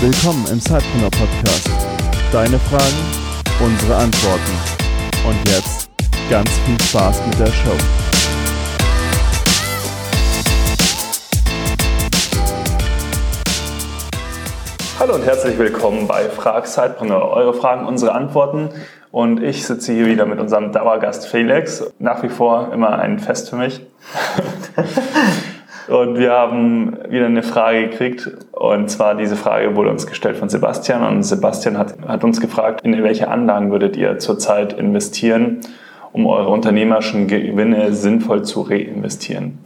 Willkommen im Sidepreneur Podcast. Deine Fragen, unsere Antworten. Und jetzt ganz viel Spaß mit der Show. Hallo und herzlich willkommen bei Frag Sidepreneur. Eure Fragen, unsere Antworten. Und ich sitze hier wieder mit unserem Dauergast Felix. Nach wie vor immer ein Fest für mich. und wir haben wieder eine Frage gekriegt. Und zwar diese Frage wurde uns gestellt von Sebastian. Und Sebastian hat, hat uns gefragt, in welche Anlagen würdet ihr zurzeit investieren, um eure unternehmerischen Gewinne sinnvoll zu reinvestieren?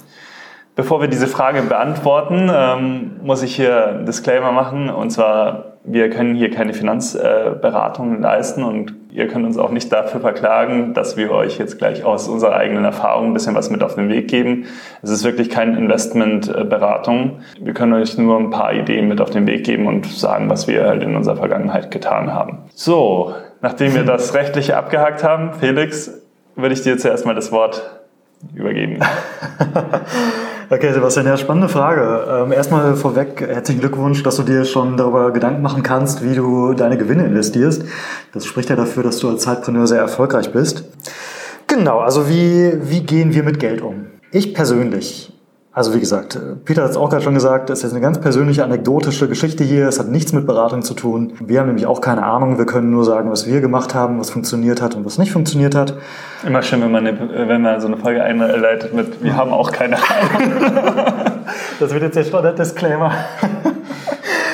Bevor wir diese Frage beantworten, ähm, muss ich hier einen Disclaimer machen. Und zwar, wir können hier keine Finanzberatung leisten und ihr könnt uns auch nicht dafür verklagen, dass wir euch jetzt gleich aus unserer eigenen Erfahrung ein bisschen was mit auf den Weg geben. Es ist wirklich keine Investmentberatung. Wir können euch nur ein paar Ideen mit auf den Weg geben und sagen, was wir halt in unserer Vergangenheit getan haben. So, nachdem wir das Rechtliche abgehakt haben, Felix, würde ich dir zuerst mal das Wort übergeben. okay, Sebastian, ja, spannende Frage. Ähm, erstmal vorweg, herzlichen Glückwunsch, dass du dir schon darüber Gedanken machen kannst, wie du deine Gewinne investierst. Das spricht ja dafür, dass du als Zeitpreneur sehr erfolgreich bist. Genau, also wie, wie gehen wir mit Geld um? Ich persönlich also wie gesagt, Peter hat es auch gerade schon gesagt, es ist eine ganz persönliche anekdotische Geschichte hier. Es hat nichts mit Beratung zu tun. Wir haben nämlich auch keine Ahnung. Wir können nur sagen, was wir gemacht haben, was funktioniert hat und was nicht funktioniert hat. Immer schön, wenn man, eine, wenn man so eine Folge einleitet mit, wir haben auch keine Ahnung. das wird jetzt der Standard-Disclaimer.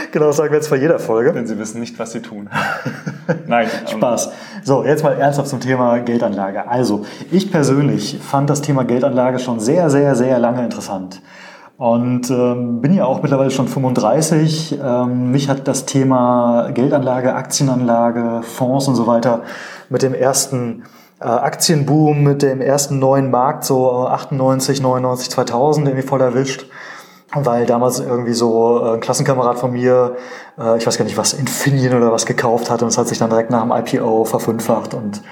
genau, das sagen wir jetzt vor jeder Folge. Denn sie wissen nicht, was sie tun. Nein. Spaß. So, jetzt mal ernsthaft zum Thema Geldanlage. Also, ich persönlich fand das Thema Geldanlage schon sehr, sehr, sehr lange interessant. Und ähm, bin ja auch mittlerweile schon 35. Ähm, mich hat das Thema Geldanlage, Aktienanlage, Fonds und so weiter mit dem ersten äh, Aktienboom, mit dem ersten neuen Markt, so 98, 99, 2000 irgendwie voll erwischt weil damals irgendwie so äh, ein Klassenkamerad von mir, äh, ich weiß gar nicht was, Infineon oder was gekauft hat und es hat sich dann direkt nach dem IPO verfünffacht und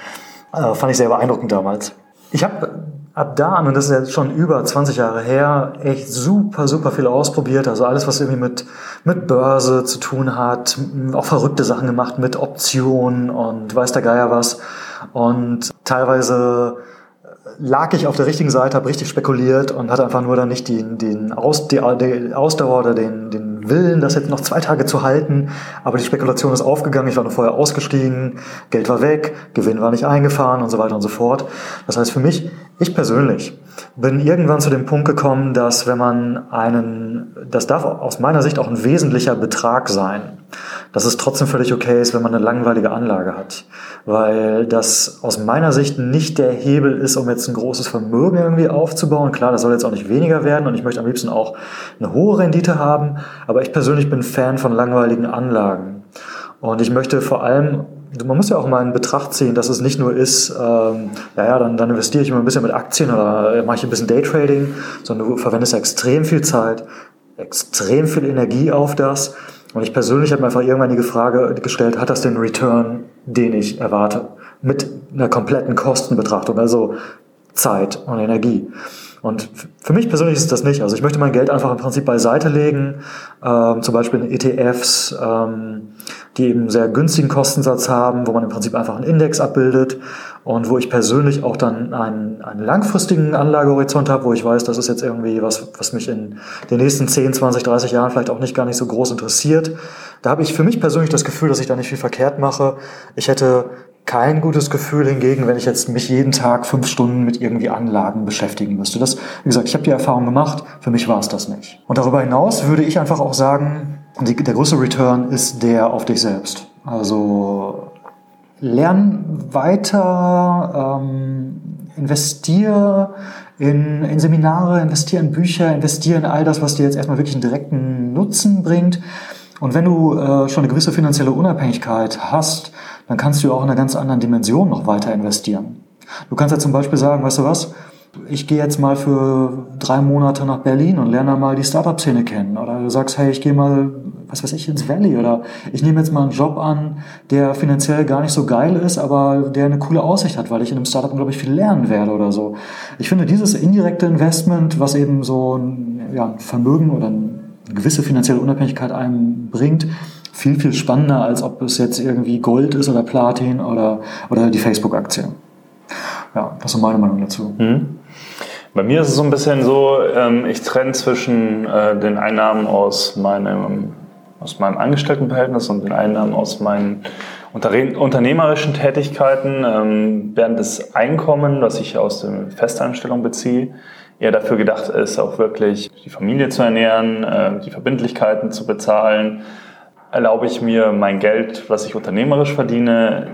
äh, fand ich sehr beeindruckend damals. Ich habe ab da an, und das ist jetzt schon über 20 Jahre her, echt super, super viel ausprobiert. Also alles, was irgendwie mit, mit Börse zu tun hat, auch verrückte Sachen gemacht mit Optionen und weiß der Geier was. Und teilweise lag ich auf der richtigen Seite, habe richtig spekuliert und hatte einfach nur dann nicht den, den Aus, die, die Ausdauer oder den, den Willen, das jetzt noch zwei Tage zu halten. Aber die Spekulation ist aufgegangen, ich war nur vorher ausgestiegen, Geld war weg, Gewinn war nicht eingefahren und so weiter und so fort. Das heißt für mich, ich persönlich bin irgendwann zu dem Punkt gekommen, dass wenn man einen, das darf aus meiner Sicht auch ein wesentlicher Betrag sein, dass es trotzdem völlig okay ist, wenn man eine langweilige Anlage hat. Weil das aus meiner Sicht nicht der Hebel ist, um jetzt ein großes Vermögen irgendwie aufzubauen. Klar, das soll jetzt auch nicht weniger werden und ich möchte am liebsten auch eine hohe Rendite haben, aber ich persönlich bin Fan von langweiligen Anlagen. Und ich möchte vor allem man muss ja auch mal in Betracht ziehen, dass es nicht nur ist, ähm, ja, ja, dann, dann investiere ich immer ein bisschen mit Aktien oder mache ich ein bisschen Daytrading, sondern du verwendest extrem viel Zeit, extrem viel Energie auf das. Und ich persönlich habe mir einfach irgendwann die Frage gestellt, hat das den Return, den ich erwarte? Mit einer kompletten Kostenbetrachtung, also Zeit und Energie. Und für mich persönlich ist das nicht. Also ich möchte mein Geld einfach im Prinzip beiseite legen, ähm, zum Beispiel in ETFs, ähm, die eben einen sehr günstigen Kostensatz haben, wo man im Prinzip einfach einen Index abbildet und wo ich persönlich auch dann einen, einen langfristigen Anlagehorizont habe, wo ich weiß, das ist jetzt irgendwie was, was mich in den nächsten 10, 20, 30 Jahren vielleicht auch nicht gar nicht so groß interessiert. Da habe ich für mich persönlich das Gefühl, dass ich da nicht viel verkehrt mache. Ich hätte kein gutes Gefühl hingegen, wenn ich jetzt mich jeden Tag fünf Stunden mit irgendwie Anlagen beschäftigen müsste. Das, wie gesagt, ich habe die Erfahrung gemacht, für mich war es das nicht. Und darüber hinaus würde ich einfach auch sagen, die, der größte Return ist der auf dich selbst. Also lern weiter, ähm, investier in, in Seminare, investier in Bücher, investier in all das, was dir jetzt erstmal wirklich einen direkten Nutzen bringt. Und wenn du äh, schon eine gewisse finanzielle Unabhängigkeit hast, dann kannst du auch in einer ganz anderen Dimension noch weiter investieren. Du kannst ja zum Beispiel sagen, weißt du was, ich gehe jetzt mal für drei Monate nach Berlin und lerne mal die Startup-Szene kennen. Oder du sagst, hey, ich gehe mal, was weiß ich, ins Valley. Oder ich nehme jetzt mal einen Job an, der finanziell gar nicht so geil ist, aber der eine coole Aussicht hat, weil ich in einem Startup unglaublich viel lernen werde oder so. Ich finde dieses indirekte Investment, was eben so ein, ja, Vermögen oder eine gewisse finanzielle Unabhängigkeit einem bringt, viel, viel spannender, als ob es jetzt irgendwie Gold ist oder Platin oder, oder die Facebook-Aktie. Ja, das ist meine Meinung dazu. Mhm. Bei mir ist es so ein bisschen so, ähm, ich trenne zwischen äh, den Einnahmen aus meinem, aus meinem Angestelltenverhältnis und den Einnahmen aus meinen unternehmerischen Tätigkeiten, ähm, während das Einkommen, das ich aus der Festanstellung beziehe, eher dafür gedacht ist, auch wirklich die Familie zu ernähren, äh, die Verbindlichkeiten zu bezahlen, erlaube ich mir mein Geld, was ich unternehmerisch verdiene,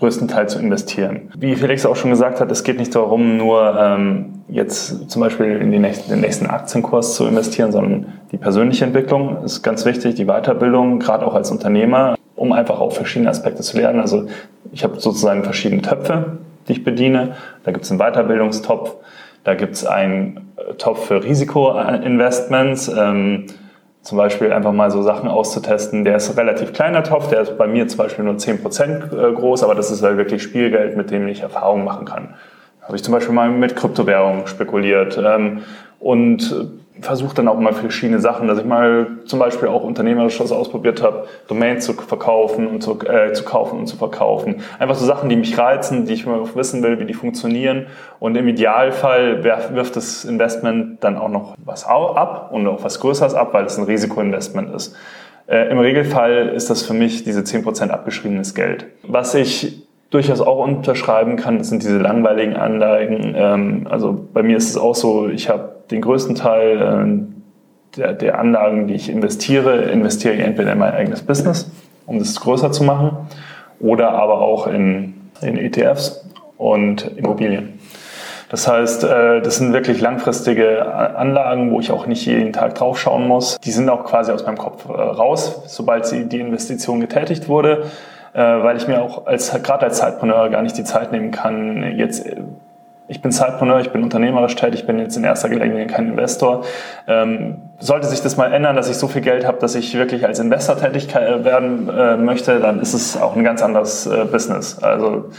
größtenteils zu investieren. Wie Felix auch schon gesagt hat, es geht nicht darum, nur ähm, jetzt zum Beispiel in den nächsten, den nächsten Aktienkurs zu investieren, sondern die persönliche Entwicklung ist ganz wichtig, die Weiterbildung, gerade auch als Unternehmer, um einfach auch verschiedene Aspekte zu lernen. Also ich habe sozusagen verschiedene Töpfe, die ich bediene. Da gibt es einen Weiterbildungstopf, da gibt es einen Topf für Risikoinvestments. Ähm, zum Beispiel einfach mal so Sachen auszutesten. Der ist relativ kleiner Topf, der ist bei mir zum Beispiel nur 10% äh, groß, aber das ist halt wirklich Spielgeld, mit dem ich Erfahrungen machen kann. Habe ich zum Beispiel mal mit Kryptowährungen spekuliert ähm, und versuche dann auch mal verschiedene Sachen, dass ich mal zum Beispiel auch unternehmerisch was ausprobiert habe, Domains zu verkaufen und zu, äh, zu kaufen und zu verkaufen. Einfach so Sachen, die mich reizen, die ich mal wissen will, wie die funktionieren. Und im Idealfall wirft das Investment dann auch noch was ab und auch was Größeres ab, weil es ein Risikoinvestment ist. Äh, Im Regelfall ist das für mich diese 10% abgeschriebenes Geld. Was ich durchaus auch unterschreiben kann, sind diese langweiligen Anlagen. Ähm, also bei mir ist es auch so, ich habe den größten Teil äh, der, der Anlagen, die ich investiere, investiere ich entweder in mein eigenes Business, um das größer zu machen, oder aber auch in, in ETFs und Immobilien. Das heißt, äh, das sind wirklich langfristige Anlagen, wo ich auch nicht jeden Tag drauf schauen muss. Die sind auch quasi aus meinem Kopf äh, raus, sobald die Investition getätigt wurde. Äh, weil ich mir auch als gerade als Zeitpreneur gar nicht die Zeit nehmen kann, jetzt ich bin Zeitpreneur, ich bin unternehmerisch tätig, ich bin jetzt in erster Linie kein Investor. Ähm, sollte sich das mal ändern, dass ich so viel Geld habe, dass ich wirklich als Investor tätig werden äh, möchte, dann ist es auch ein ganz anderes äh, Business. Also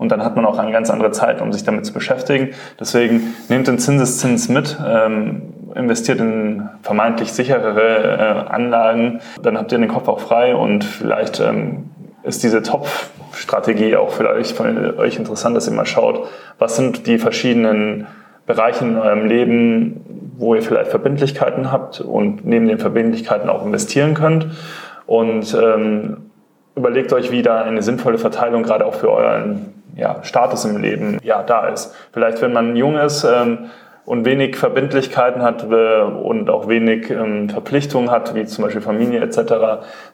und dann hat man auch eine ganz andere Zeit, um sich damit zu beschäftigen. Deswegen nehmt den Zinseszins mit, ähm, investiert in vermeintlich sicherere äh, Anlagen, dann habt ihr den Kopf auch frei und vielleicht ähm, ist diese Topfstrategie auch für euch, für euch interessant, dass ihr mal schaut, was sind die verschiedenen Bereiche in eurem Leben, wo ihr vielleicht Verbindlichkeiten habt und neben den Verbindlichkeiten auch investieren könnt. Und ähm, überlegt euch, wie da eine sinnvolle Verteilung gerade auch für euren ja, Status im Leben ja, da ist. Vielleicht, wenn man jung ist, ähm, und wenig Verbindlichkeiten hat äh, und auch wenig ähm, Verpflichtungen hat, wie zum Beispiel Familie etc.,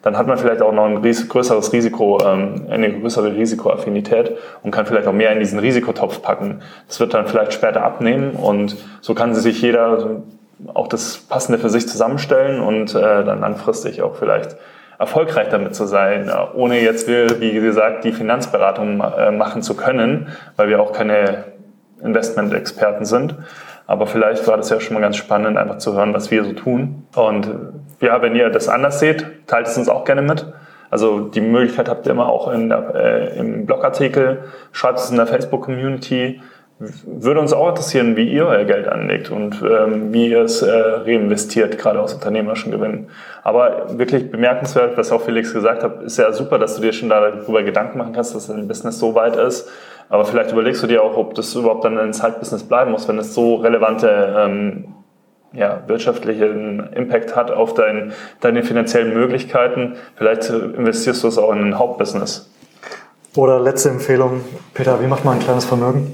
dann hat man vielleicht auch noch ein größeres Risiko, ähm, eine größere Risikoaffinität und kann vielleicht auch mehr in diesen Risikotopf packen. Das wird dann vielleicht später abnehmen und so kann sich jeder auch das Passende für sich zusammenstellen und äh, dann langfristig auch vielleicht erfolgreich damit zu sein, ohne jetzt, wie gesagt, die Finanzberatung äh, machen zu können, weil wir auch keine Investment-Experten sind. Aber vielleicht war das ja schon mal ganz spannend, einfach zu hören, was wir so tun. Und ja, wenn ihr das anders seht, teilt es uns auch gerne mit. Also die Möglichkeit habt ihr immer auch in der, äh, im Blogartikel, schreibt es in der Facebook-Community. Würde uns auch interessieren, wie ihr euer Geld anlegt und ähm, wie ihr es äh, reinvestiert, gerade aus unternehmerischen Gewinnen. Aber wirklich bemerkenswert, was auch Felix gesagt hat, ist ja super, dass du dir schon darüber Gedanken machen kannst, dass dein Business so weit ist, aber vielleicht überlegst du dir auch, ob das überhaupt dann ein Zeitbusiness bleiben muss, wenn es so relevante ähm, ja, wirtschaftlichen Impact hat auf dein, deine finanziellen Möglichkeiten. Vielleicht investierst du es auch in ein Hauptbusiness. Oder letzte Empfehlung, Peter, wie macht man ein kleines Vermögen?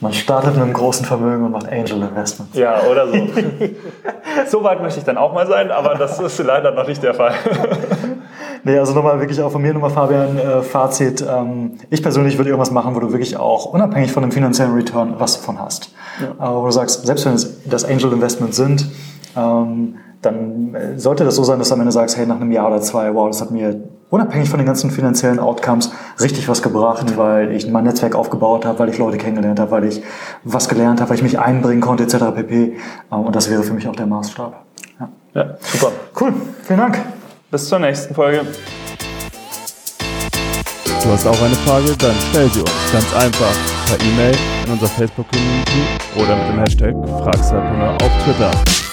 Man startet mit einem großen Vermögen und macht Angel Investments. Ja, oder so. so weit möchte ich dann auch mal sein, aber das ist leider noch nicht der Fall. Nee, also nochmal wirklich auch von mir nochmal, Fabian, äh, Fazit. Ähm, ich persönlich würde irgendwas machen, wo du wirklich auch unabhängig von dem finanziellen Return was davon hast. Ja. Äh, wo du sagst, selbst wenn es das Angel Investment sind, ähm, dann äh, sollte das so sein, dass du am Ende sagst, hey, nach einem Jahr oder zwei, wow, das hat mir unabhängig von den ganzen finanziellen Outcomes richtig was gebracht, weil ich mein Netzwerk aufgebaut habe, weil ich Leute kennengelernt habe, weil ich was gelernt habe, weil ich mich einbringen konnte, etc. pp. Ähm, und das wäre für mich auch der Maßstab. Ja, ja super. Cool, vielen Dank. Bis zur nächsten Folge. Du hast auch eine Frage? Dann stell sie uns ganz einfach per E-Mail in unserer Facebook-Community oder mit dem Hashtag Fragsalpreneur auf Twitter.